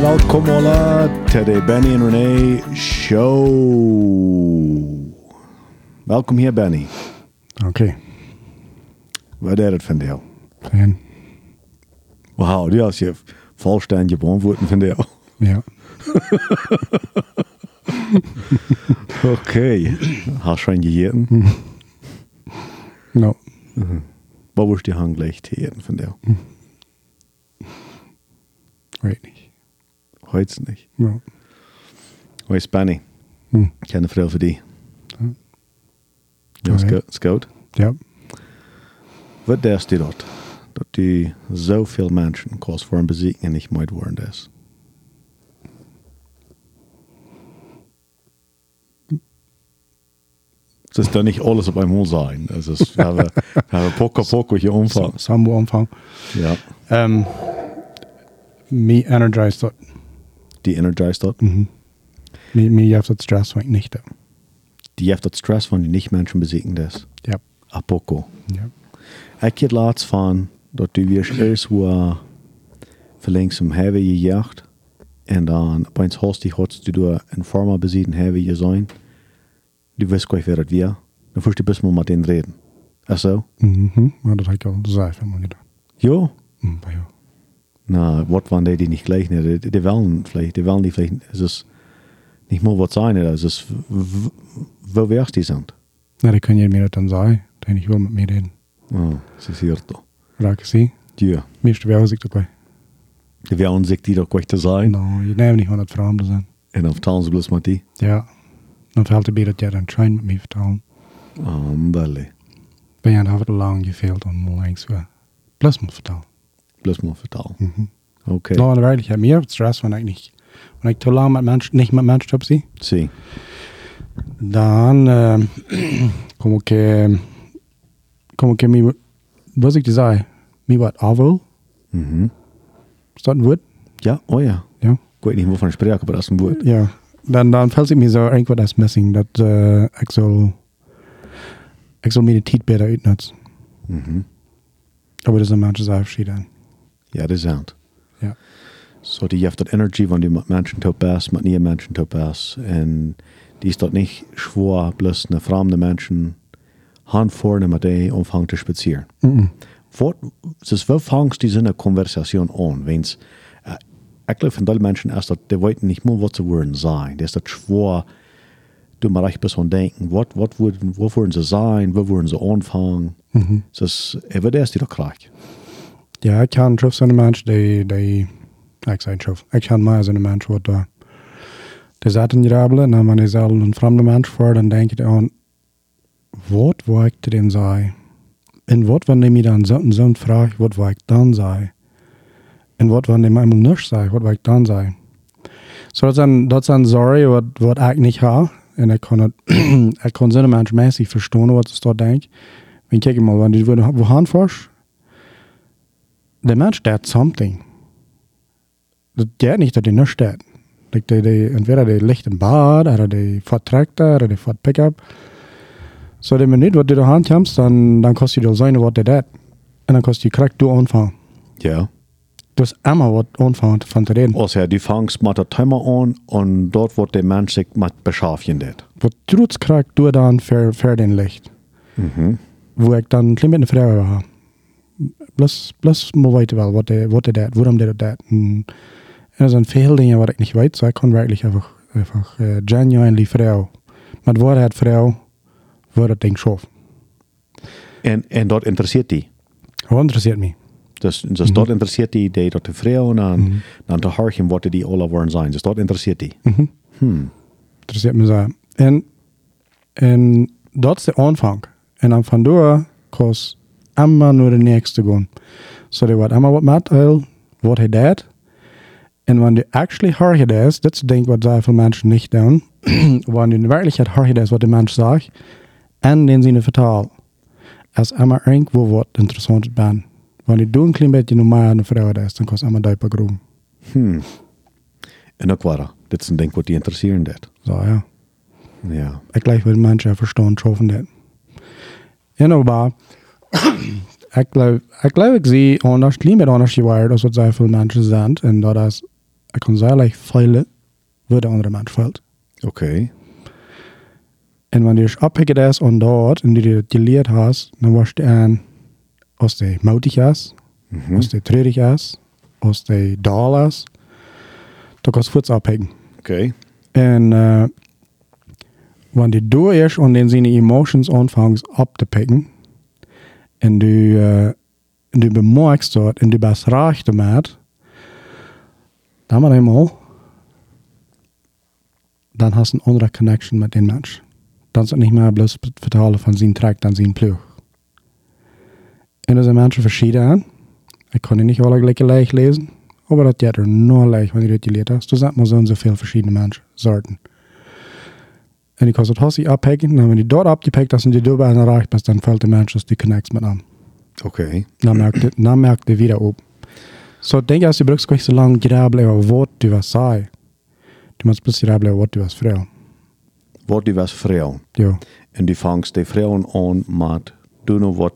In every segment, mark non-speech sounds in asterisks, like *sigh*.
welkom alla til de Benny en René show. Welkom hier, Benny. Okay, Wat is het van jou? fan. Wauw, die als je volständige beantwoorden van jou. Ja. *laughs* Oké. Hast schon gegeten? No. Wat was die hanglecht gegeten van jou? Weet niet. Heute nicht. No. Hoi, is Benny. Hm. Ken de vrouw voor die. Ja, Oké. scout. scout. Ja. Wat denkst du dat? Dat die zoveel mensen kost voor een bezieken niet moet worden is? Het is dan niet alles op eenmaal zijn. Het is, we hebben, we hebben poco poco je omvang. Sambo omvang. Ja. Um, me energized dat. Die energized dat. Mhm. Heeft dat stress van niet. hè. Die heeft dat stress van die niet mensen bezieken is. Ja. A poco. Ja. Ik heb laatst van dat du weer eerst hoe verlinks hem hebben je jacht. En dan opeens host die hotst du een forma besieden hebben je zijn. Du wist gleich wer het weer. Dan voest je best mal met den reden. Ach zo? Mhm. Maar dat heb ik al gezegd van me gedaan. Jo. Bij jou. Na, wat waren die die nicht gleich nicht? Die, die wollen vielleicht, die wollen die vielleicht, es ist nicht mal was sein, es ist, wo wärst die sind? Nee, dat kan je meer dan zeggen. Dan ik wil met me reden. Oh, es ist hier doch. Raak zie. Ja. Meeste wel ik dat bij. Die sich die doch gleich sein. Nou, je neemt niet van het verhaal te zijn. En dan vertellen ze bloß met die. Ja. Dan valt het bij dat jij dan train me vertellen. Oh, belly. Ben je dan het lang gefehlt en moet langs weer. Plus me vertellen. Bloß mal vertellen. Mhm. Okay. Nou, in werkelijkheid meer stress wanneer ik niet. Wanneer ik te lang met mensen, niet met mensen op zie. Zie. Dan eh, *clears throat* kom ik, eh, kom ik wat ik te zeggen, me wat afval. Mhm. Is dat een woord? Ja, oh ja. Ja. Ik weet niet wovon ik spreek, maar dat is een woord. Ja. Dan, dan fällt het me zo irgendwas is missing. Dat eh, ik zal, ik zal de tijd beter uitnutzen. Mhm. Aber das ist ein manches Aufschied dann. Ja, dat is het. Ja. So, die heeft dat energie van die met mensen te best, met nieuwe mensen te best. En die is dat niet schwer, bloß een vreemde mensen hand vorne met die omvang te spazieren. Wat, dus wo fangst die eine Konversation an? Wenn's, äh, ich glaube, von den Menschen ist das, die wollten nicht mal, was sie wollen sein. Das ist das schwer, du mal recht bis denken, würden, wo wollen sie sein, wo wollen sie anfangen. Mhm. Das ist, äh, ist die da krank? Ja, ik kan trof zo'n mens die, die, ik zei trof, ik kan maar zo'n mens wat daar. Die zaten jabelen, en wanneer je zelf een vreemde mens voor, dan denk je aan, wat wil ik te dem zeggen? En wat wanneer je dan zo'n zo'n vraag, wat wil ik dan zeggen? En wat wanneer je eenmaal niks zegt, wat wil ik dan zeggen? Zo dat zijn, dat zijn sorry wat, wat ik niet ga. En ik kan het, *clears throat* ik kan zo'n mens mäßig verstaan wat ze daar denkt. En kijk mal, wanneer je wo der Mensch, der hat something. Das geht nicht, dass die nicht steht. Die, die, die, entweder liegt im Bad, oder die fährt Traktor, oder die fährt Pickup. So, wenn du nicht, was du da hand kommst, dann, dann kostet dir sein, was der dat. Und dann kostet die Krack, du anfangen. Ja. Du hast immer was anfangen von zu reden. Also, die fangst mit der Timer an und dort wird der Mensch sich mit beschaffen. Was trotz Krack, du dann für, für den Licht. Mhm. Wo ich dann klein mit einer Frau habe. Bloß, bloß mal weiter, wel, wat der, wat der dat, waarom der dat. En er zijn veel dingen wat ik niet weet, so ik kan werkelijk einfach, einfach uh, genuinely Frau. Wahrheit Frau, wordt het ding schof. En, en dat interesseert die. Wat interesseert mij? Dus, dus dat interesseert die, die dat de vrouw en dan, dan te hartje wat die alle worden zijn. Dus dat interesseert die. Mhm. Hmm. Interesseert me zo. En, en dat is de aanvang. En dan van door kost immer nur de nächste gaan. So *clears throat* die wordt immer wat met, wat hij deed. En wanneer du actually hard het is, dat is denk wat zoveel mensen niet doen, wanneer du in werkelijkheid hard het is wat de mens zegt, en den zin vertaal, is immer irgendwo wat interessant ben. Wanneer du een klein beetje normaal een vrouw is, dan kost immer duipen groen. Hmm. En ook waar. Dit is een ding wat die interesseren dat. Zo ja. Ja. Ik gleich wil mensen verstaan, schoven dat. En aber, ik geloof, ik geloof, ik zie anders, liever anders gewaard, als wat zoveel mensen zijn, en dat is ik kan zalig feilen, waar de andere mens feilt. Okay. En wanneer je afhankelijk is aan dat en die je geleerd hast, dan was je aan als die moutig is, Mhm. als die treurig is, als die dal is, dan kan je voets afhakken. Okay. En uh, wanneer du eerst aan den seine emotions anfängst abzupicken en du, uh, du bemerkst dat en du bist recht damit, dann mal einmal, dann hast du eine andere Connection mit dem Mensch. Dann ist es nicht mehr bloß vertalen von seinem Track, dann sein Plug. En er zijn mensen verschieden aan. Ik kan die niet alle gelijk leicht lezen, aber dat gaat er nog leicht wanneer je het geleerd hebt. Er zijn maar zo'n zoveel verschillende mensen, soorten. En ik kan het hossie afpakken, en wanneer je dort abgepackt hast und die dabei erreicht bist, dann fällt der Mensch, du connects mit ihm. Okay. Dan merkt het, dan merkt het wieder. Så so, denk als je brukst ikke så langt grabel over wat du was zei. Du musst grabel over wat du was vrouw. Wat die was vrouw. Jo. En die vangst die vrouwen aan met doen wat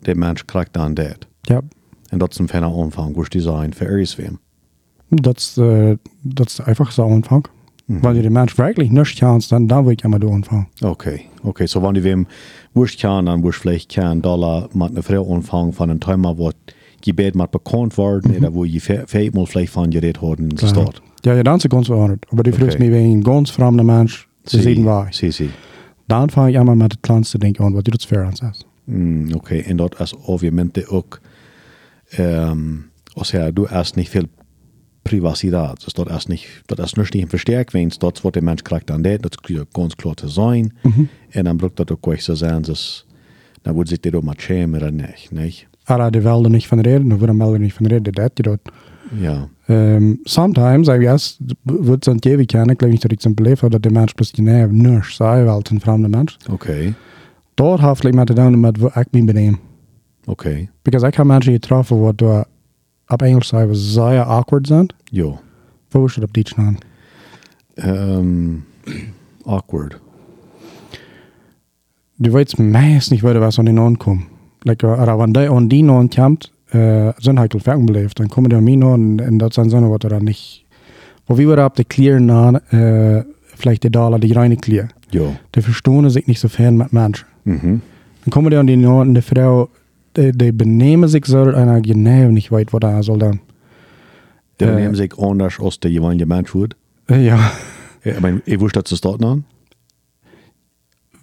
de mens krijgt aan dat. Ja, En dat is een fijne aanvang, hoe die zijn voor eerst dat is, uh, dat is einfach so Anfang. Mhm. Wanneer de Mensch wirklich nichts kannst, dann, dann will ich du anfangen. Okay, okay. So, wenn die wem wurscht kann, dann wurscht vielleicht kann Dollar mit einer Frau anfangen von einem Thema, wo Gebet mit bekannt worden, oder wo je mal vielleicht von geredet haben in der. Stadt. Ja, ja, dann ist es ganz verandert. Aber du fragst Okay. mich, ein ganz fremder Mensch zu sehen war. Sie, sie. Dann fange ich einmal mit dem kleinsten Ding an, was du das uns hast. Mm, okay, en dat is obviamente ook, um, o sea, du hast nicht viel Privacidad. Dus dat is niet, dat is niet een versterking, dat is wat de mens krijgt aan dat, dat is ganz klar te zijn. En dan moet dat ook echt zo zijn, dus dan wordt zich dit ook maar schämen oder nicht, nicht? Aber die Wälder nicht von reden, da würde man nicht von reden, das geht Ja, Um, sometimes, I guess, wird es an ewig kennen, glaube ich, dass ich zum Beleid habe, dass der Mensch bloß genau nichts sei, weil es ein fremder Mensch. okay, Dort vielleicht mit zu tun, mit wo ich mich benehme. okay, Because ich habe Menschen getroffen, die da sagen, was sehr awkward sind. jo. Wo ist das auf Deutsch nennen? Um, awkward. Du weißt meist nicht, weiter, was an den ankommt. Like, uh, oder wenn der an die ankommt, äh, sind halt Ferien belebt, dann kommen die an mich an und das sind so was dann nicht. Wo wir ab der Clearen an, äh, vielleicht die Dollar, die reine Clear. Jo. Die verstehen sich nicht so fern mit Menschen. Mhm. Dann kommen die an die an und die Frau, die, die benehmen sich so, dass einer genau nicht weiß, was er soll dann. Die Äh. nehmen sich anders als der jeweilige Mensch wird. Äh, Ja. Ich meine, ich wusste, dass es dort an.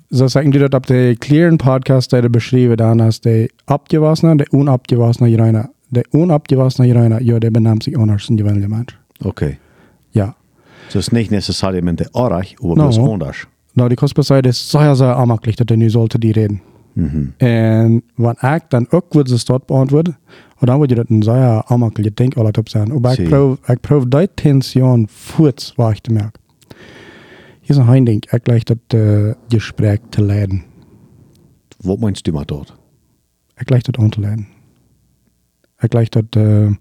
So sagen die dort ab der Clearen Podcast, der beschrieben dann als der abgewassene, der unabgewassene Jereiner. Der unabgewassene Jereiner, ja, der benimmt sich anders als ein gewöhnlicher Mensch. Okay. Ja. So es ist nicht necessariamente arg, aber No. bloß anders. Nou, die kostbaarheid is sehr, sehr aanmakkelijk dat er nu sollte die reden. Mhm. En wat ik dan ook wil ze dat beantwoorden, en dan wordt je dat een zeer aanmakkelijk denk altijd op zijn. Maar ik proef, die tension voort waar ik te. Hier is een hein ding, ik leg dat uh, gesprek te leiden. Wat meinst du mit dort? Ik leg dat aan te leiden. Ik leg dat, uh,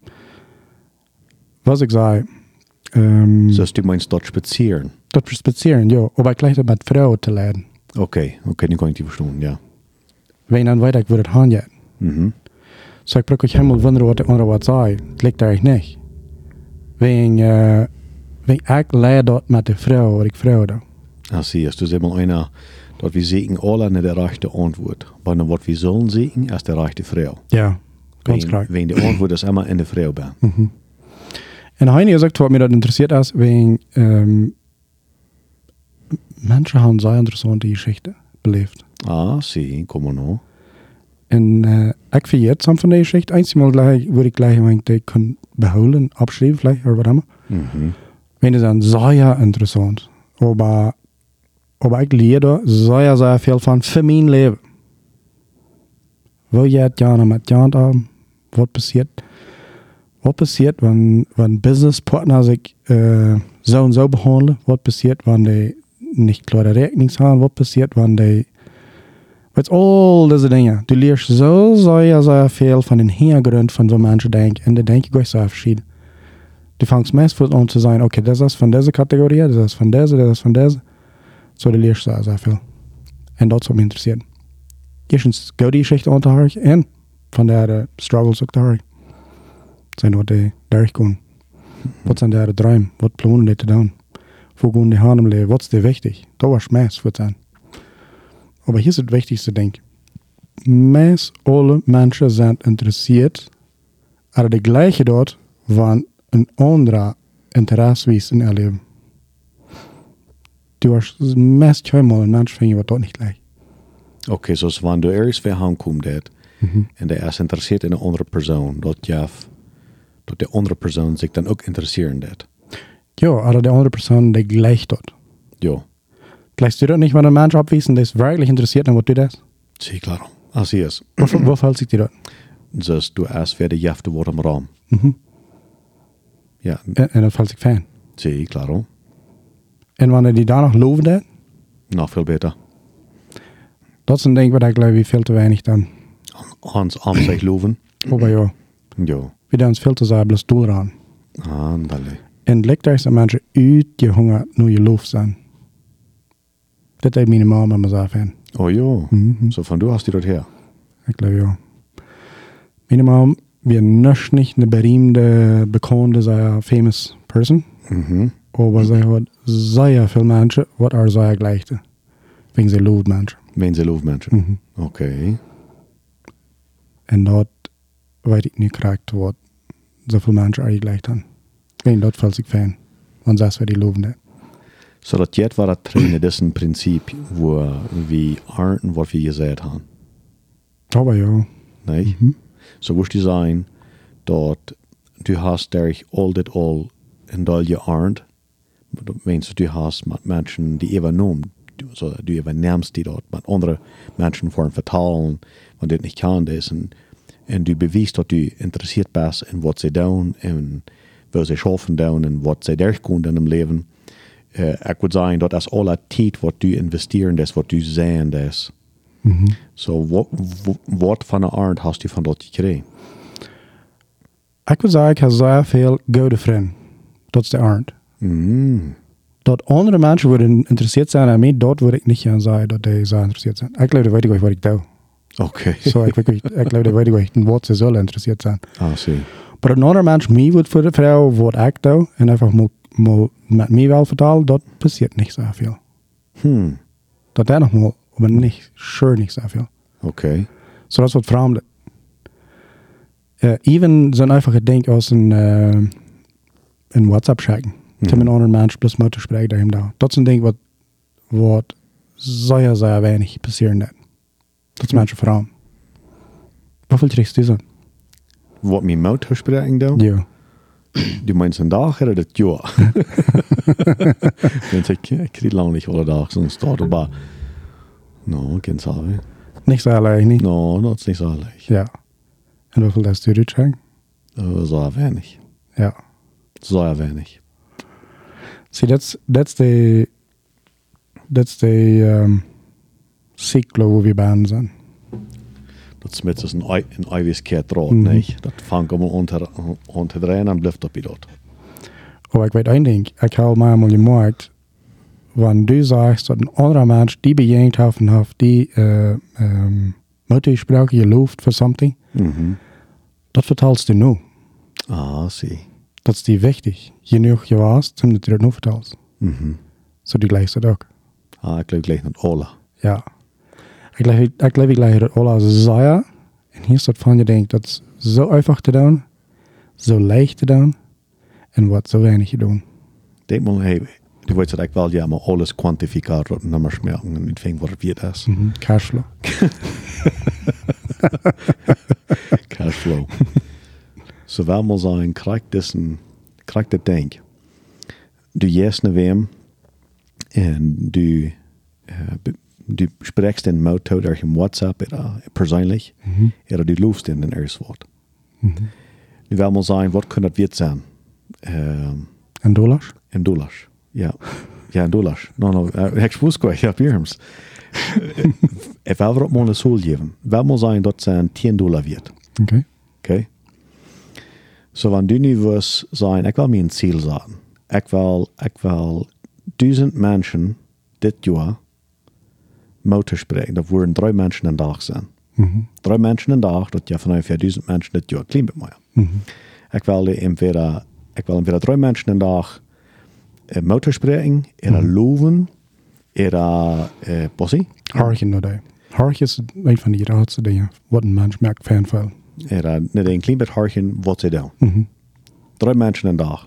was ik zei, um, So, du meinst dort spazieren? dat spazieren, ja. Ik leg dat met vrouwen te leiden. Okay, okay, den kann ich die verstehen, ja. Wenn dan weet ik waar het gaan gaat. Mhm. Så ik brukar helemaal wonderen wat de andere wat zei. Het ligt daar niet. Wegen, uh, wegen ik leer dat met de vrouw, wat ik vrouw dan. Ah, siehst du, immer einer, dort wir sehen alle nicht der rechte Antwort. Wenn was wir sollen sehen, ist der rechte Frau. Ja, ganz Wenn, klar. wenn die Antwort ist immer in der Frau bin. Mhm. En Heini gesagt, wat mir dat interessiert is, wegen, um, Menschen haben sehr interessante Geschichten beleefd. Ah, komm mal noch. En uh, ik vind jetzt van die Geschichte, einmal gleich, würde ich gleich mein, die können behouden, abschreiben vielleicht, oder was immer. Mhm. Wenn es dann sehr interessant. Aber, aber ich lerne sehr, sehr viel von für mein Leben. Wo geht gerne mit Jan haben? Was passiert? Was passiert, wenn, wenn Businesspartner sich äh, so und so behandeln? Was passiert, wenn die nicht klare Rechnungen haben? Was passiert, wenn die. Weißt all diese Dinge. Du lernst so sehr, sehr viel von den Hintergründen von so Menschen denken. Und die denken gleich sehr verschieden. Du fängst meistens an zu sein, okay, das ist von dieser Kategorie, das ist von dieser, das ist von dieser. So, du lernst sehr, sehr viel. Und das hat mich interessiert. Erstens, gute Geschichte unterhören und von der uh, Struggles auch da Das sind nur die durchgehen. Wat zijn daar de droom? Wat plannen die te doen? Wo gaan die gaan im Leben? Wat is dir wichtig? Da was Schmerz wird sein. Aber hier ist das wichtigste Ding. Meist alle Menschen sind interessiert, aber die gleiche dort waren ein anderer Interesse wie in ihr Leben. Du hast meist keinmal ein Mensch finden, was dort nicht gleich. Oké, zoals wanneer du ergens weer aankomt dat, en de is geïnteresseerd in een andere persoon, dat je, dat de andere persoon zich dan ook interesseert in dat. Ja, aber die andere Person, die gleich dort. Ja, Gleichst du dort nicht mal einen Mensch abwiesen, der ist wirklich interessiert an was du das? zie claro. Así es. Wo, wo fällt sich dir dort? Dus du erst weer de jafte wordt am raam. Mhm. Ja, en dat fällt sich fan. zie claro. En wanneer die daar nog loven dat, Nog veel beter. dat is een ding wat ik geloof ik veel te weinig dan. Hans aan zich loven. Aber ja, Ja, wir doen ons veel te bloß doel ran. andale. En het lijkt dat mensen uit je honger nu je loof zijn. Dat heeft mijn mama me zo fan. Oh ja, Mhm. so von du hast die dort her. Ik geloof ja. Meine Mom, wir nicht nicht eine berühmte, bekannte, sehr famous person. Mhm. Aber sie hat sehr viele Menschen, was er sehr gleichte. Wegen sie lobt Menschen. Mijn ze loof mensen. Mhm. Oké. En dat weet ik niet correct wat zoveel mensen er gelijk hebben. En dat valt ik fan. Want dat is wat die loven dat. Så dat jet var dat trainen dessen Prinzip, wo vi arten wat vi gezegd haben. Aber ja. Nee? Mhm. Så woest die zijn dat du hast derich all dit all en dal je arnt. Dat means du hast met mensen die even noem, so du even närmst die dort, met andere mensen voor vertalen, want dit niet kan is. En, en du bewijst dat du interessiert bent in wat ze doen en wat ze schaffen doen en wat ze derkomen in hun leven. Uh, ik wil zeggen dat is alle tijd wat du investeren is, wat du zijn is. Mhm. So, wat, wat van aard hast du van dat gekregen? Ik wil zeggen, ik heb zeer veel goede vrienden. Dat is de aard. Mm. Dat andere mensen worden geïnteresseerd zijn aan mij, dat wil ik niet gaan zeggen dat die zo geïnteresseerd zijn. Ik geloof dat weet ik wat ik doe. Oké. Zo, ik, ik, ik geloof dat weet ik wat ze zullen geïnteresseerd zijn. Ah, zie. Maar een ander mens mij wordt voor de vrouw wat ik doe en einfach mal, mal met mij wel vertalen, dat passiert zoveel. Hmm. Dat er nog mal, maar niet, sure niet zoveel. Oké. So dat is wat vreemd. Uh, even zo'n einfache ding als een, uh, een WhatsApp schicken. Mhm. Til een ander mens plus moeten spreken daar hem daar. Dat is een ding wat, wat zeer, zeer weinig passieren dat. Dat is mensen vreemd. Hoeveel trickst du zo? Wat mijn motorspreking doen? Ja. Du meinst een dag oder das Jahr? Wenn ich, krieg lang nicht alle Tag, sonst staat er aber. No, geen sorry. Niks alleen niet. No, dat is niet zo leicht. Ja. En hoeveel dat stuurt schicken? Uh, so wenig. Ja. So wenig. See, that's, that's the, that's the um, cyclo wo wir bij zijn. Dat smet dus een, ei- een eiwisskeer draad, Mhm. nee? Dat vangt allemaal onder, onder de rein en blijft op je dat. Aber ich weiß ein Ding, ich habe mal gemerkt, wenn du sagst, dass ein anderer Mensch die bejagt hat und hat die äh, ähm, Muttersprache gelobt für something, Mhm. das vertalst du nur. Ah, zie. Das ist dir wichtig. Je noch je warst, zum du das nur vertalst. Mhm. So die gleichst das auch. Ah, ik geloof gleich naar alle. Ja. Ich glaube, ich, glaube, ich gleich das alle sehr. Und hier ist das von dir denkt, das ist so einfach zu tun, so leicht zu tun und was so wenig zu tun. Denk mal, hey, du weißt dat ik wel, ja, maar alles kwantificaat op nummers merken en niet vind wat het weer is. Mhm. Cashflow. *laughs* Cashflow. *laughs* so wel mal sein, krijg dessen, krijg dat denk. Du jes naar wem en du, uh, be- du spreekst in Moto durch im WhatsApp oder persoonlijk, Mhm. oder du loofst in een eerst woord. Mhm. Nu wel mal sein, wat kan dat weer zijn? Um, En dollars? in dollars. Ja. Ja, in dollars. No, no, uh, ik spoes kwijt, ja, Birms. Ik wil er op mijn sol geven. Wel mal sein, dat zijn 10 dollar wird. Okay. Okay? So, wenn du nu sagen, ich will mir ein Ziel sagen. Ich will, ich will 1000 Menschen dit Jahr Motor spreken. Dat worden drei Menschen een dag zijn. Mhm. Drei Menschen een dag, dat ja vanuit 1000 Menschen dit Jahr klinkt met mij. Mhm. Ich will die entweder ik wil weer drie mensen een dag uh, motorspreken, er Mhm. loven, er uh, possie, Hartje nog daar. Hartje is een van die raadste dingen. Wat een mens merkt fan veel. er net een klein beetje hartje wat ze doen. Mhm. Drie mensen een dag.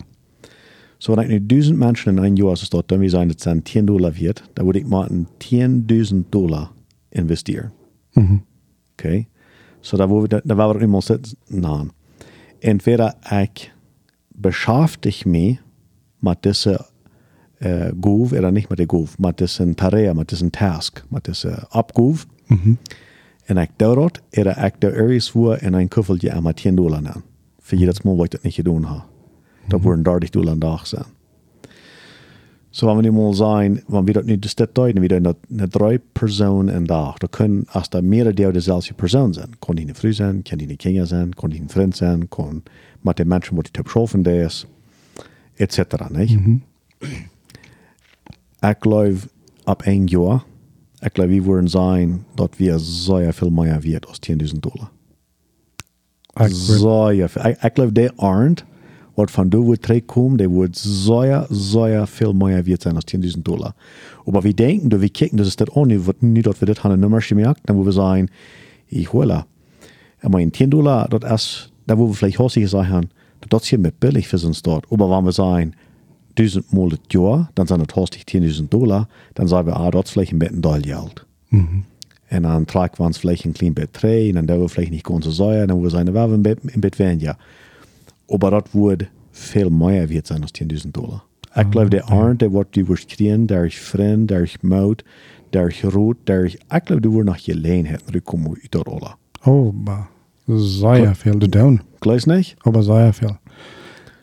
So, wenn ich nu 1000 Menschen in ein Jahr so dann wir sagen, das sind 10 Dollar wert, dann würde ich mal 10.000 Dollar investieren. Mhm. Okay? So, da, wo wir, da, war wir immer sitzen, nein. Entweder ich beschäftige mich mit dieser äh, Gove, oder nicht mit der Gove, mit diesem Tarea, mit diesem Task, mit diesem Abgove. Mhm. Und ich dort, oder ich da irgendwo in ein Kuffel ja mal 10 Dollar nehmen. Für jedes Mal, wo ich das nicht getan habe. Da wurden 30 Dollar am Tag sein. So, wenn wir mal sagen, wenn wir das nicht das deuten, wir eine, eine drei Personen am Tag, da können erst da mehrere der derselbe Person sein. Kann die eine Frau sein, kann die eine Kinder sein, kann die ein Freund sein, kann mit den Menschen, die Typ schaffen, ist, etc. Nicht? Ich glaube, ab ein Jahr, ich glaube, wir würden sagen, dass wir sehr viel mehr wert als 10.000 Dollar. Sehr viel. Ich, ich glaube, der Arndt, wat van du wird terugkommen, der wird sehr, sehr viel mehr wert sein als 10.000 Dollar. Aber wir denken, wir kicken, das ist das auch nicht, nicht dass wir das haben eine Nummer dann wo wir sagen, ich hole. Ich meine, 10 Dollar, das ist, da wo wir vielleicht häufig sagen, das ist hier mit billig für uns dort. Aber wenn wir sagen, 1000 Mal das Jahr, dann sind das häufig 10.000 Dollar, dann sagen wir, ah, das ist vielleicht ein bisschen doll Geld. Mhm. En dan tragen we ons vielleicht een klein beetje terug. En dan doen we vielleicht nicht ganz so säuer. Dan we zijn we een beetje, een beetje weniger. Aber das wird viel mehr wert sein als 10.000 Dollar. Ich glaube, der Arndt, der wird die wirst kriegen, der ich Freund, der ich Maut, der ich Rot, der ich, ich glaube, du wirst nach Gelegenheit zurückkommen uit der Rolle. Oh, maar sehr viel zu tun. Gleich nicht? Aber sehr viel.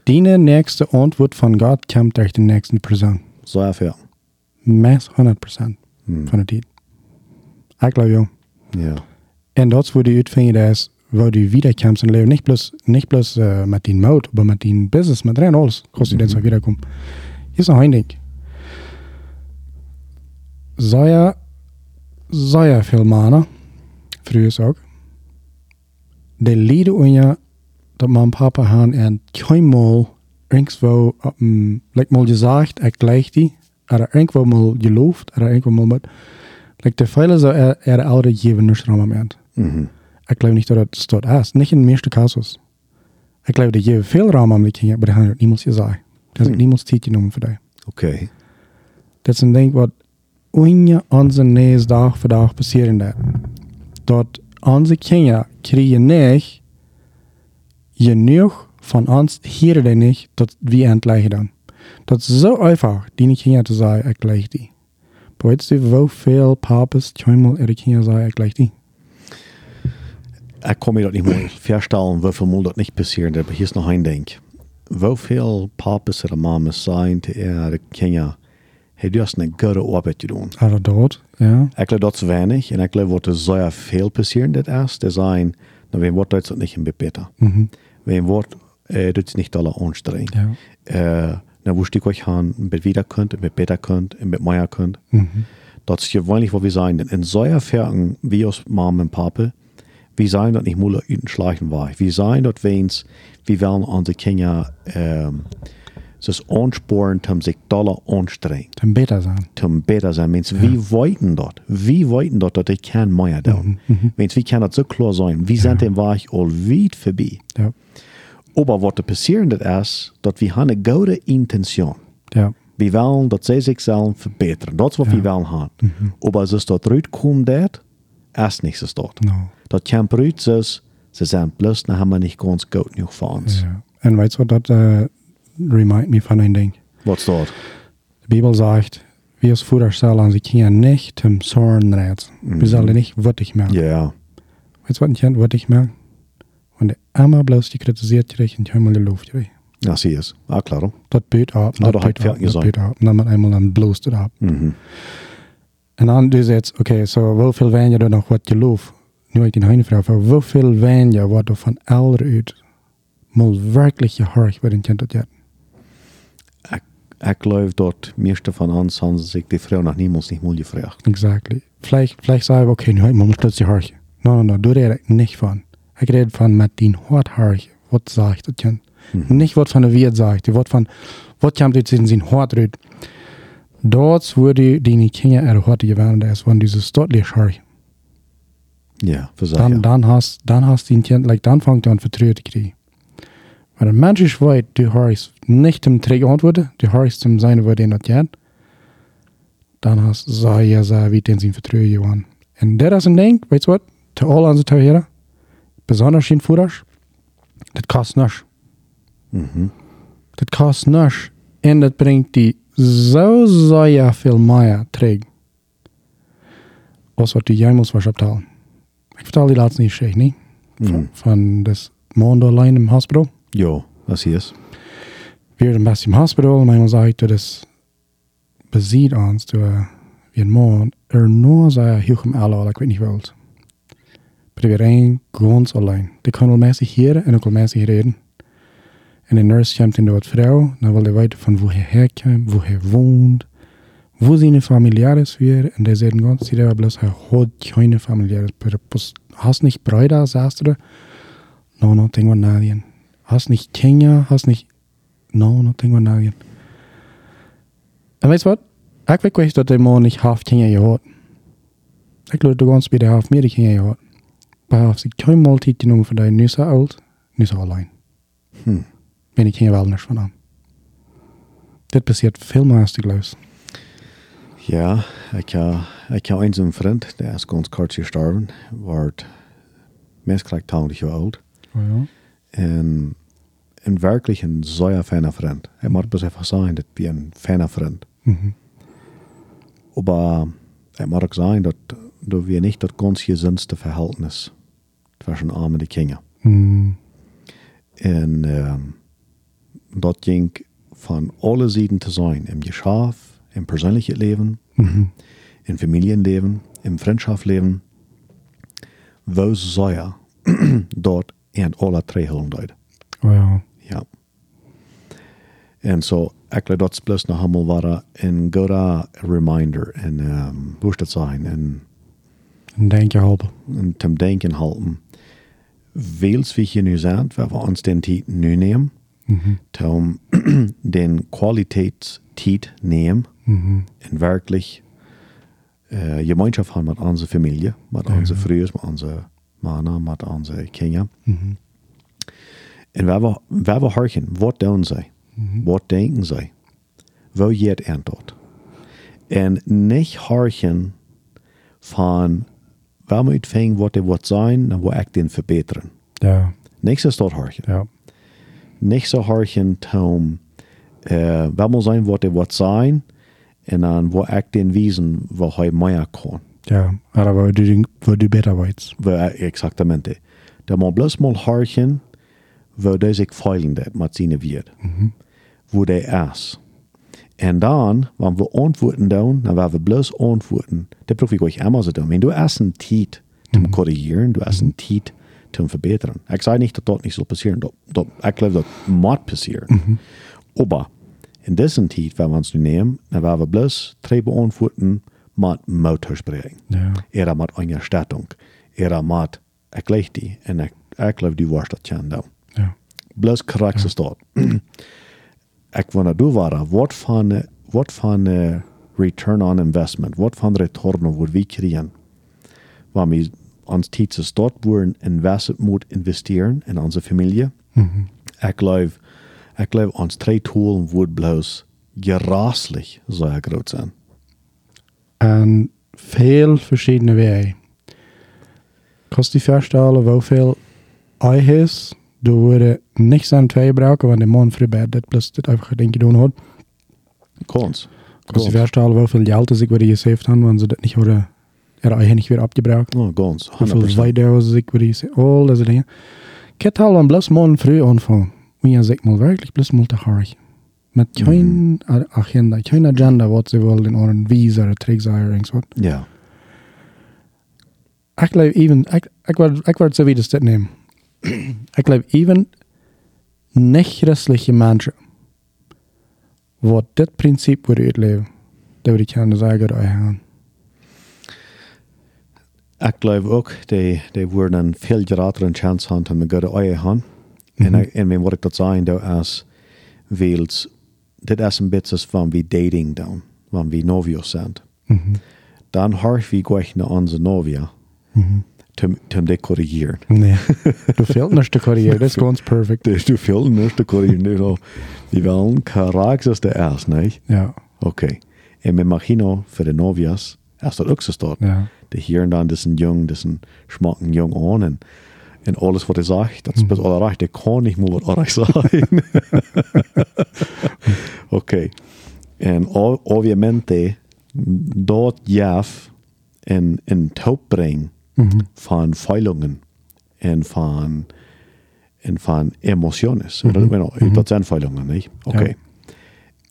Die nächste Antwort von Gott kommt durch die nächste Person. Sehr viel. Max 100% van de tijd. Ik geloof ja. Ja. En dat is waar die uitvinden, dat is waar die wiederkomt in leven. Niet bloos, niet bloos uh, met die mout, maar met die business, met rein alles. Kost die mm -hmm. wiederkomen. Hier is nog een ding. Sehr, sehr veel mannen, vroeger ook, die lieden aan je dat mijn papa han en keinmal irgendwo, um, like mal gesagt, ik gleich die, er irgendwo mal geloofd, er irgendwo mal mit, like de Fälle so, er, er oude geven nicht am Moment. Mhm. Ich glaube nicht, dass das dort ist. Nicht in den meisten Kasus. Ich glaube, die geben viel Raum am Kinder, aber die haben niemals gesagt. Das ist Hm. niemals Zeit genommen für die. Okay. Das ist ein Ding, was unje onze nächsten Tag für Tag passieren wird. Dort unsere Kinder kriegen nicht genug von uns hier die nicht, dass wir entgleichen dann. Das ist so einfach, die Kinder zu sagen, ich gleich die. Aber jetzt die, wo viel Papas, zweimal ihre Kinder sagen, ich gleich die. Ich kann mir das nicht mal vorstellen, wie viel Mal das nicht passiert, aber hier ist noch ein Ding. Wie viel Papas oder Mamas sagen zu ihre Kinder, hey, du hast eine gute Arbeit getan. Also dort, ja. Ich glaube, das ist wenig. Und ich glaube, was es sehr viel passieren das erst, das sein, na, wenn Wort das nicht ein bisschen besser. Mhm. Wenn Wort, äh, das ist nicht alle anstrengend. Ja. Äh, na, wo ich euch haben, bisschen wieder könnt, bisschen besser könnt, bisschen mehr könnt. Mhm. Das ist gewöhnlich, was wir sagen. In solcher Färgen, wie aus Mom und Papa, wir sagen, dass nicht Mutter üten schleichen war. Wir sagen, dass wenn's, wir wollen unsere Kinder, ähm, das ansporen, um sich doller anstrengen. Dann besser sein. zum besser sein. Mens, Wie wollten dort? Wie wollten dort, dass ich kein mehr tun? Mens, wie kann das so klar sein? Wie sind dem war ich all weit vorbei? Ja. Aber was passieren das ist, dass wir haben eine gute Intention. Ja. Wir wollen, dass sie sich selbst verbessern. Das ist, was wir wollen haben. Aber es ist dort rauskommt, das ist nichts dort. No. Das kommt raus, ist, sie sind bloß, dann haben wir nicht ganz gut genug für uns. Ja. En weißt du, das äh, remind me von einem Ding. Was dort? Die Bibel sagt, wir als Vater sollen sie Kinder nicht zum Zorn reizen. Wir sollen nicht würdig merken. Ja. Weißt du, was Kind würdig merkt? Wenn der immer bloß die kritisiert kriegt und einmal die Luft kriegt. Ja, sie ist. Ah, klar. Das böt ab, Ah, das da hat ab, fertig das gesagt. böt ab. Und dann einmal dann bloßt es ab. Mhm. En dan dus jetzt, oké, so hoeveel wijn je er nog wat geloof? Nu ik die hele vraag, voor hoeveel wijn je wat er van elder uit moet werkelijk je hart een kind dat je Ich, glaube, dort, meeste von uns haben sich die Frau nach niemals nicht mal gefragt. Exactly. Vielleicht, vielleicht sagen wir, okay, nu man muss plötzlich hartje. No, no, no, du redest nicht von. Ich rede von mit den hart hartje. Was sagt das Kind? Nicht wat van de Wirt sagt, die wat van wat komt uit in zijn hart uit. Dort wurde die Kinder er hart geworden, das von dieses deutlich hart. Ja, für sich, Dan, ja. dan hast, dan hast die Kind, like, dan fangt an krijgen. Maar een mens is weet, du hast nicht im Träger antworten, du hast zum seine Wort in dat jan. Dan hast, sei ja, sei, wie den vertrouwen geworden. En dat is een ding, weet je wat? Te al onze teuren, besonders in voeders, dat kost niks. Mhm. Dat kost niks. En dat brengt die zo sehr veel meer terug. Als die jij moest was optalen. Ik vertel die laatste niet schlecht, niet? Van, Mhm. van das maand alleen im hospital. Jo, das hier ist. Wir sind best im hospital, maar man sagt, dat is beziet ons, dat we een maand er nur sehr hoog om alle, ik weet niet wilt. Maar we zijn ganz alleen. Die kan wel mensen hier en ook wel mensen reden. En de nurse komt in de wat vrouw, dan wil hij weten van wo hij herkomt, wo hij woont, wo zijn familiares zeggen ganz, die daar bloß, hij hat keine familiares. Maar pues, hast nicht Brüder, sagst du? No, no tengo nadie. Hast nicht Kinder, hast nicht No, no tengo nadie. En weet je wat? Ik weet wel dat de man niet half kinderen gehad. Ik geloof dat ons bij de half meer kinderen gehad. Maar als ik geen maaltijd genomen van die nu zo oud, nu zo alleen. Hm. Ben ik geen wel van hem. Dit passiert veel meer als ik geloof. Ja, ik, uh, ik heb eens een vriend, der is ganz kort gestorben, wordt meest 20 jaar oud. Oh ja. En, en wirklich een zeer fijne vriend. Hij moet best even zijn dat hij een fijne vriend. Mhm. Aber er muss auch sagen, dass da wir nicht das ganz gesündste Verhältnis zwischen Armen und Kindern. Mm. Und ähm, das ging von allen Seiten zu sein, im Geschäft, im persönlichen Leben, Mhm. im Familienleben, im Freundschaftsleben, wo soll *clears throat* dort in alle drei Hüllen deuten. Oh ja. En zo, ik geloof dat plus nog helemaal waren een goede reminder en um, hoe is dat zijn en, En denk je helpen. en te denken halten. Weels wie hier nu zijn, waar we ons den tijd nu nemen, Mhm. *clears throat* den kwaliteitstijd nemen Mhm. en werkelijk uh, gemeenschap hebben met onze familie, met Ja. onze vrienden, met onze mannen, met onze kinderen. Mhm. En waar we, waar we horchen, wat doen zij? Mhm. Wat denken zij? Wo geht antwoord? En niet horchen van waar moet vingen wat er wat zijn en wat ik den verbeteren. Ja. Niks is dat horchen. Ja. Niet zo horchen om uh, waar moet zijn wat er wat zijn en dan wat ik den wiesen wat hij meer kan. Ja. Maar waar du, waar du beter weet. Waar exactamente. Da moet bloß mal horchen, wo der sich feilen dat met zijn wird. Mhm. wo der ist. Und dann, wenn wir antworten dann, dann werden wir bloß antworten. Das brauche ich euch immer so tun. Wenn du erst einen Tiet zum Korrigieren, du erst einen Tiet zum Verbessern. Ich sage nicht, dass das nicht so passieren. Das, das, ich glaube, das muss passieren. Aber in diesem Tiet, wenn wir uns nehmen, dann werden wir bloß drei beantworten mit Motorsprechen. Ja. Oder mit einer Stattung. Oder mit, ich gleich die. Und ich, ich glaube, die warst das schon da. Ja. Korrekt is dat. Ik wanneer du wat van, wat van uh, return on investment, wat van return wat we krijgen, waar we ons tijd is dat we invest moet investeren in onze familie. Mhm. Ik geloof, ik geloof ons twee tools wordt bloos geraslich sehr groot zijn. En veel verschillende wegen. Kost die voorstellen hoeveel eijes du würde nichts an twee gebruiken, want de man früh dat plus dat einfach denken doen had. Kans. Kost die voorstellen hoeveel geld is ik weer gesaved hebben, want ze dat niet hadden, er eigen niet weer opgebruikt. Oh, Kans. Hoeveel 100%. Weidehaus ik weer gesaved, al deze dingen. Ik heb al een bloß man früh aanvangen. Ja, zeg mal wirklich bloß mal te hard. Met geen agenda, geen agenda wat ze willen, of een visa, een terugzijering, wat. Ja. Ik geloof even, ik, ik, word, ik word zo wie dit nemen. ik geloof even niet-christelijke mensen, wat dit principe willen uitleven, dat we die kunnen zeggen dat gaan. Ik geloof ook, die, die worden een veel grotere chance hebben om een goede eigen gaan. En, en wat ik dat zijn, dat als wils, dit is een beetje van wie dating dan, van wie novios zijn. Mhm. Dan har vi gleich naar onze novia, Mhm. zum, zum de korrigieren. Nee, *laughs* du fehlt nicht der Karriere, das ist ganz perfekt. *laughs* Du veel niet te corrigeren. Dus die willen karakter als de eerst, nee? Ja, Oké. En met Machino voor de novias, is dat ook zo staat. ja. De hier en dan, dat is een jong, dat is een schmakken jong aan. En, en alles wat hij zegt, dat is best wel recht. Dat kan niet meer wat erg zijn. *laughs* Oké. En obviamente, dat jaf en een Mhm. van Feilungen en van, en van emotions. Oder, bueno, Dat zijn Feilungen, niet? Oké. Ja.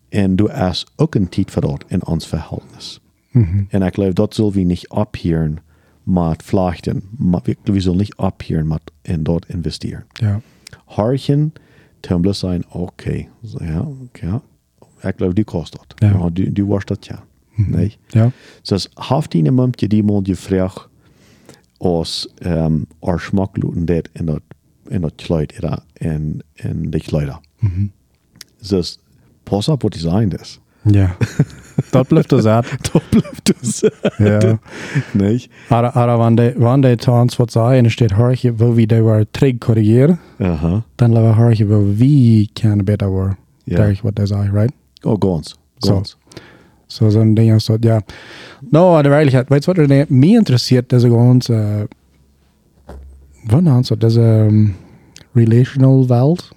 En du hast ook een tijd dat in ons verhältnis. Mhm. En ik geloof dat zullen we niet abhieren Maar we, we zullen niet abhieren met in dat investeren. Ja, Hartjen, tumbler zijn, oké. Zo, Ja, ja. Ik geloof die kost dat. Ja. Ja, die, die was dat ja. Nee. ja. Dus haft die iemand je die moet je vraag als um, er dit in dat in dat kleid en en de kleider. Mhm. Dus pas op wat die zijn dus. Ja, dat blijft dus uit. Dat blijft dus. Ja. Nee. Aber, aber wenn die, wenn die zu uns was sagen, steht Horche, wo wir die war träg korrigieren, Aha. dann lassen wir Horche, wo wir können besser war. Ja. Denk ich, was die sagen, right? Oh, ganz. So. Ganz. So so ein Ding ist so, ja. No, in Wirklichkeit, weißt du, was mich interessiert, das ist ganz, äh, nennt so, das ist ähm, Relational Welt,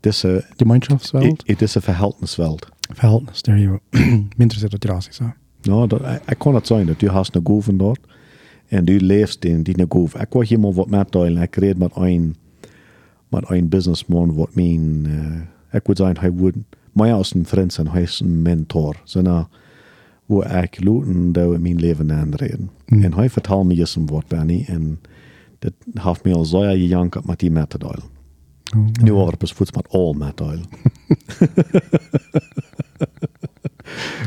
Deze, Gemeinschaftswelt, het is een verhältniswelt. Verhältnis, there you go. mich interessiert das Rassi, so. Nou, dat, ik kan het zijn dat je hast een goven dort en du leefst in die goven. Ik wil iemand wat met delen. Ik reed met een, met een businessman wat mijn, uh, ik wil zeggen, hij would, mij als een vriend zijn, hij is een mentor. Zijn er, wo ik looten, dat we mijn leven aanreden. Mm. En hij vertelt me eens een wat, Benny, en dat heeft me al zo gejankt met die met te delen. Oh, Nu var det på fots med all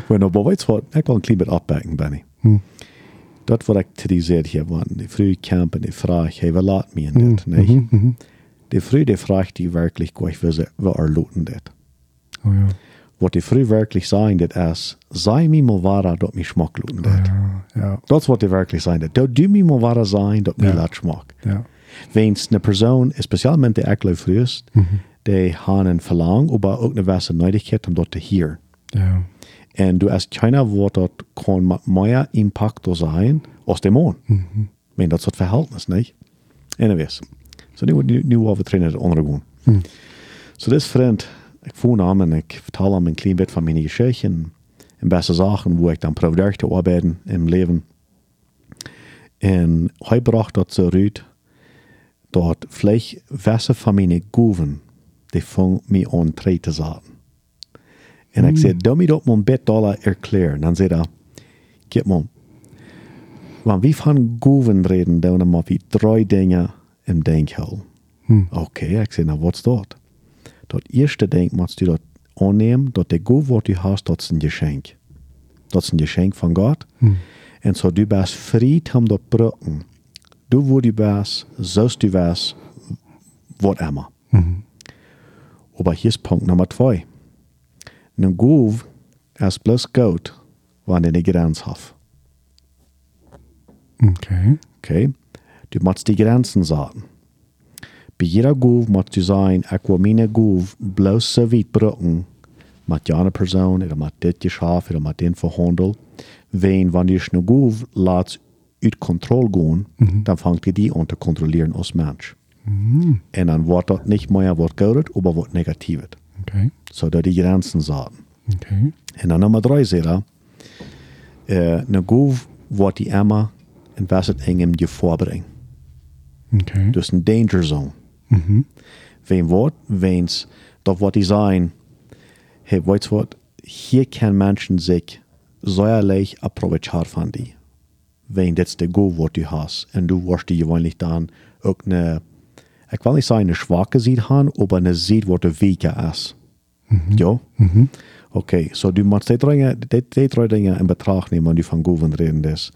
met oil. Men op weet wat, ik wil een klein beetje afbacken, Benny. Mm. Dat wat ik te die zei hier, want die vrouw kampen, die vraag, hey, wat laat me in Mm, dit, nee? mhm, mhm. Die vrouw die vraagt die wirklich gleich, wie ze, wie er loten dit. Oh ja. Wat die vrouw wirklich sagen, dit is, sei mir mal wahr, dat mich schmack loten dit. Ja, ja, Dat is wat die wirklich sagen, dit. Dat du mir mal wahr sein, dat mir Ja. laat schmack. ja. Wens een persoon, specialmente de ekle vroegst, Mhm. die haben een verlang, maar ook een gewisse nodigheid om dat te hier. Ja. En du hast keiner, wo dat kan met meer impact zijn als de maan. Mhm. Men dat is het verhältnis, niet? Anyways. So nu, nu, nu over trainen het ondergrond. Mhm. So dit vriend, ik voel hem en ik vertel hem een klein beetje van mijn geschichte en, en beste zaken, wo ik dan probeer te arbeiten im leven. En hij bracht dat zo uit, dat vielleicht wesse van mijn goeven, die vang me aan tre te zaten. En ik zei, doe me dat mijn dollar erklären. Dan zei hij, kijk man, wanneer we van goeven reden, dan hebben we drie dingen im denkhul. Hm. Oké, ik zei, nou wat is dat? Dat eerste ding moet je dat aannemen, dat de goe wat je hast, dat is een geschenk. Dat is een geschenk van God. Hm. En zo du bist vrij om dat brukken. Du wo du bist, zoals du bist, wat immer. Mhm. Aber hier ist Punkt Nummer zwei. Ein Gouv ist bloß gut, wenn er eine Grenze hat. Okay. Okay? Du musst die Grenzen sagen. Bei jeder Gouv musst du sagen, ich will meine bloß so weit brücken, mit einer Person oder mit dit Geschäft oder mit den verhandelt. Wenn, wenn du eine Gouv lässt uit Kontrolle gehen, dann fängt die an zu kontrollieren als Mensch. Mhm. Und dann wird das nicht mehr was Gutes, aber was Negatives. Okay. So, da die Grenzen sagen. Okay. En dan nummer drie zegt hij, uh, een wordt die immer in was het engem je voorbrengt. Okay. Dus een danger zone. Mhm. Wem wordt, wens, dat wordt die zijn, hey, weet je wat, hier kan mensen zich säuerlich aprovechar van die. Wenn dit de goef wat du hast, en du wirst die gewoonlijk dan ook eine, ik wil niet zeggen een schwache ziet haben, aber eine ziet wat de weeke is. Ja? Mhm. Oké, so du musst die drei, die, die drei Dinge in Betracht nehmen, wenn du von Goven reden das.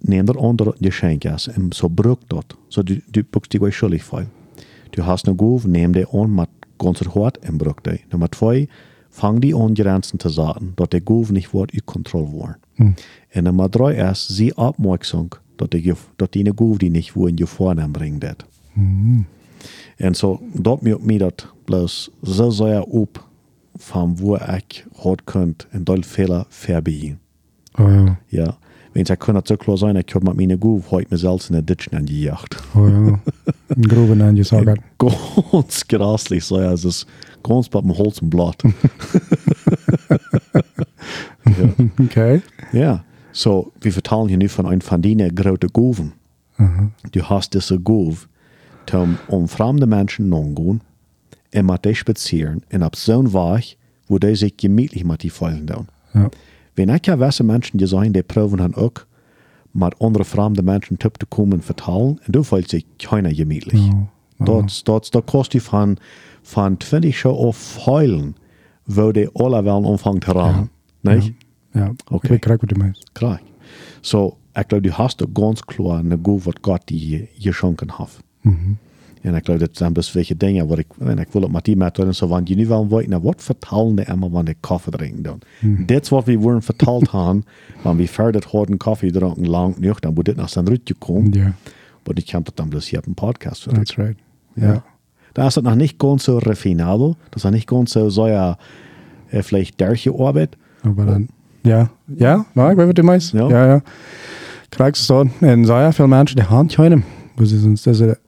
Neem er onder een geschenk is en so bruk dat. So du, du boekst die schuldig veel. Du hast eine Groove, neem die an mit ganz hart en bruk die. Nummer zwei, fang die an Grenzen zu zaten, dat de Groove nicht wordt u Kontrolle worden. En nummer drei ist, sie Abmerksam, dat die, dat die Groove die nicht wo in je vornehm bringt. En so, dat mir mir dat bloß so sehr op van wo ich hart könnt en dol Fehler verbiegen. Oh ja. Ja. Wenn ich kann so klar sein, ich habe mit meiner Groove heute mir selbst in der Ditch angejagt. Oh ja. Aan je zagen. ganz grasslich so, ja, es ist ganz bei dem Holz und Blatt. Oké. ja. So, wir vertalen hier nu von einem von diesen großen Goven. Du hast diese Gove, um, um fremde Menschen nachzugehen und mit denen spazieren und auf so einen Weg, wo die sich gemütlich mit die Feilen tun. Ja. Wenn ich ja weiße Menschen gesehen, die proben dann auch, mit anderen fremden Menschen zu kommen und vertalen, und du fühlst sich keiner gemütlich. Ja. Dat, dat, dat kost je van, van 20 show of heulen, wo die alle wel omvangt te raken. Nee? Ja. Oké. Ik krijg wat je meent. Klar. So, ik geloof, du hast ganz klar eine Go, wat Gott die geschenken hat. En ik geloof, dat zijn best welche dingen, wat ik, en ik wil het met die methode, so, want je nu wel nou, wat vertalen die immer, wanneer koffie drinken dan? Dat is wat we worden verteld hebben, wanneer we verder hadden koffie drinken, lang genoeg, dan moet dit naar zijn rutje komen. Ja. Maar ik kan dat dan dus hier op een podcast vertellen. That's right. Ja. Ja. Da ist es noch nicht ganz so refinado. Das ist noch nicht ganz so, so ja, äh, vielleicht derche Arbeit. Maar dan, ja, ja, nou, ik weet wat je meent. Ja. Ja, ja. Krijg ze dan. En zo ja, veel mensen die hand houden. We zijn deze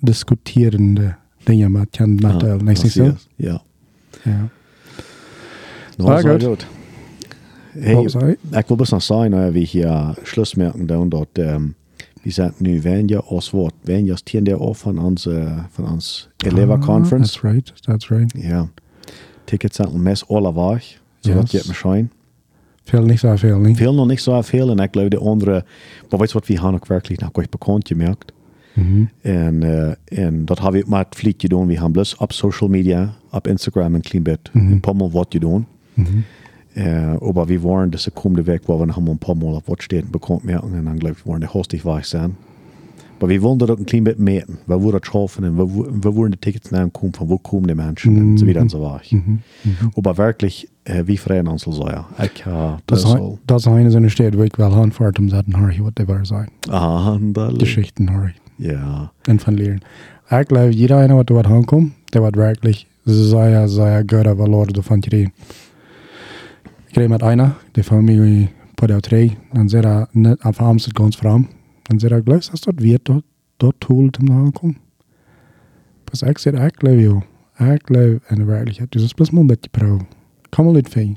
discuterende dingen Jan Mattel. Niet das zo? ist- Ja. Ja. Nou, so gut. gut. Hey, je? ik wil best nog zeggen, nou, wie hier Schlussmerken doen, dat um, we zijn nu wenja als wat, wenja als tien der af van onze, van ons Eleva Ah, Conference. That's right, that's right. Ja. Tickets zijn mes alle weg. So Yes. dat je het me schijn. Veel niet zo veel niet. Veel nog niet zo veel. En ik geloof de andere, maar weet je wat we hebben ook werkelijk nog goed bekend gemerkt. Mhm. En, uh, en dat hebben we met vlieg gedaan. We hebben plus op social media, op Instagram een klein bit, Mhm. een paar mal wat gedaan. Mhm. Uh, aber wir waren das komende Weg, wo wir haben ein paar Mal auf was steht bekommen merken und dann glaube ich, waren die hostig weich sein. Aber wir wollen das ein klein bisschen meten, weil wir das schaffen und wo, wo wollen die Tickets kommen, von wo kommen die Menschen und so weiter und so weiter. Mhm. Aber wirklich, äh, wie freuen uns so, ja. Ich, äh, Dat das is, so. dat is een zo'n stad waar ik wel aanvaard om dat een Harry wat die waar zijn. Ah, Geschichten Harry. Ja. En van leren. Ik geloof, jeder eine wat wat aankomt, der wat werkelijk sehr, sehr gut valor van je Ik reed met einer, die van mij på de tre, dan zit hij net af avonds het ganz fram. Dan zit hij gleich, als dat weer dat, dat tool te aankomt. Pas ik zit, ik geloof, joh. Ik geloof in de werkelijkheid. Dus het is best wel een beetje pro. Kan wel niet veel.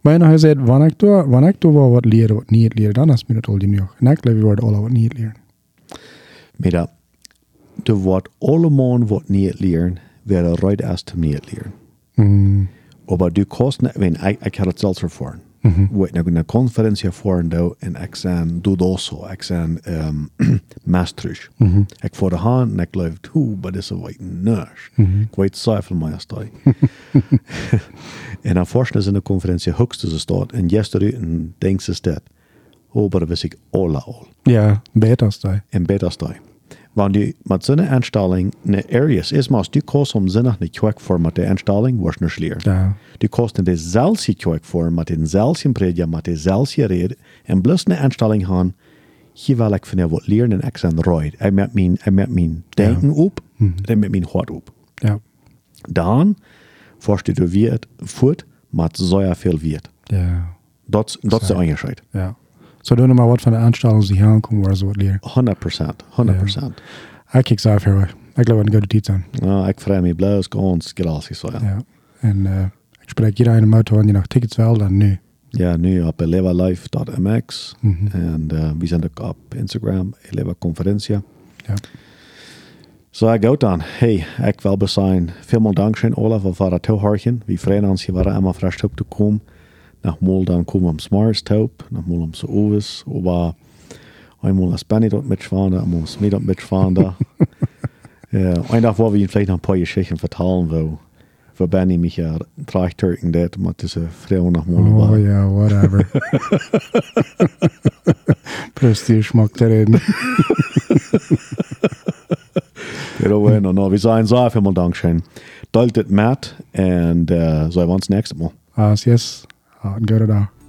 Maar hij zei, wanneer ik door, wanneer door wel wat leren, wat niet leren, dan het me dat al genoeg. En ik geloof, je wordt alle wat niet leren. Maar dat, er wordt allemaal wat niet leren, werden right erst zum niet leren. Mm. Aber du kannst nicht, wenn ich, ich hatte es selbst erfahren. Mhm. Wo ich eine Konferenz erfahren da, und ich sein, du das so, ich sein, ähm, Maastricht. Mhm. Ich vor der Hand, und ich glaube, du, aber das ist weit nicht. Mhm. Ich weiß sehr viel mehr als da. und dann forschen sie in der Konferenz, höchste ist dort, und jetzt und denkst du das. Ich alle all. Ja, beter als dat. En die. Want du met zo'n instelling, ne areas, is maar, du kost om zinnig niet kwek voor met de instelling, was niet leer. Ja. Du kost in dezelfde kwek voor met dezelfde predja, met dezelfde reden, en plus een instelling gaan, hier wil ik van wat leren en ik zijn roid. Ik met mijn, ik met mijn denken op, en met mijn hart op. Ja. Dan, du wie het voert, met zo veel wird. Ja. Dat, dat is de onderscheid. Ja. Zo doen we maar wat van de aanstellingen die aankomen waar ze wat leren. 100 procent, 100 procent. Ik kijk zelf erg. Ik geloof aan de goede tijd aan. Nou, ik vraag me blauw, grassig zo, ja. Ja. En uh, ik spreek iedereen in de auto en die nog tickets wel dan nu. Ja, nu op elevalife.mx Mhm. en uh, we zijn ook op Instagram, Eleva Conferencia. Ja. Zo, ik ook dan. Hey, ik wil bezien. Veel dank Olaf, voor het toehoren. We freuen ons, je waren immer frisch op te komen. Nachmal dann kommen wir am Taub, nachmal am so Ovis, aber einmal als Benny dort einmal als mir dort mitfahren *laughs* da. ja, ein wo wir ihn vielleicht noch ein paar Geschichten vertellen, wo, wo Benny mich ja tragtürken dort, mit dieser Frau nachmal Oh *laughs* *laughs* war. ja, whatever. Prestige mag te reden. Bueno, no, vi sa en så för mal dankschein. Dalt it Matt and uh, so I wants next mal. Así es. Ah, Good dag.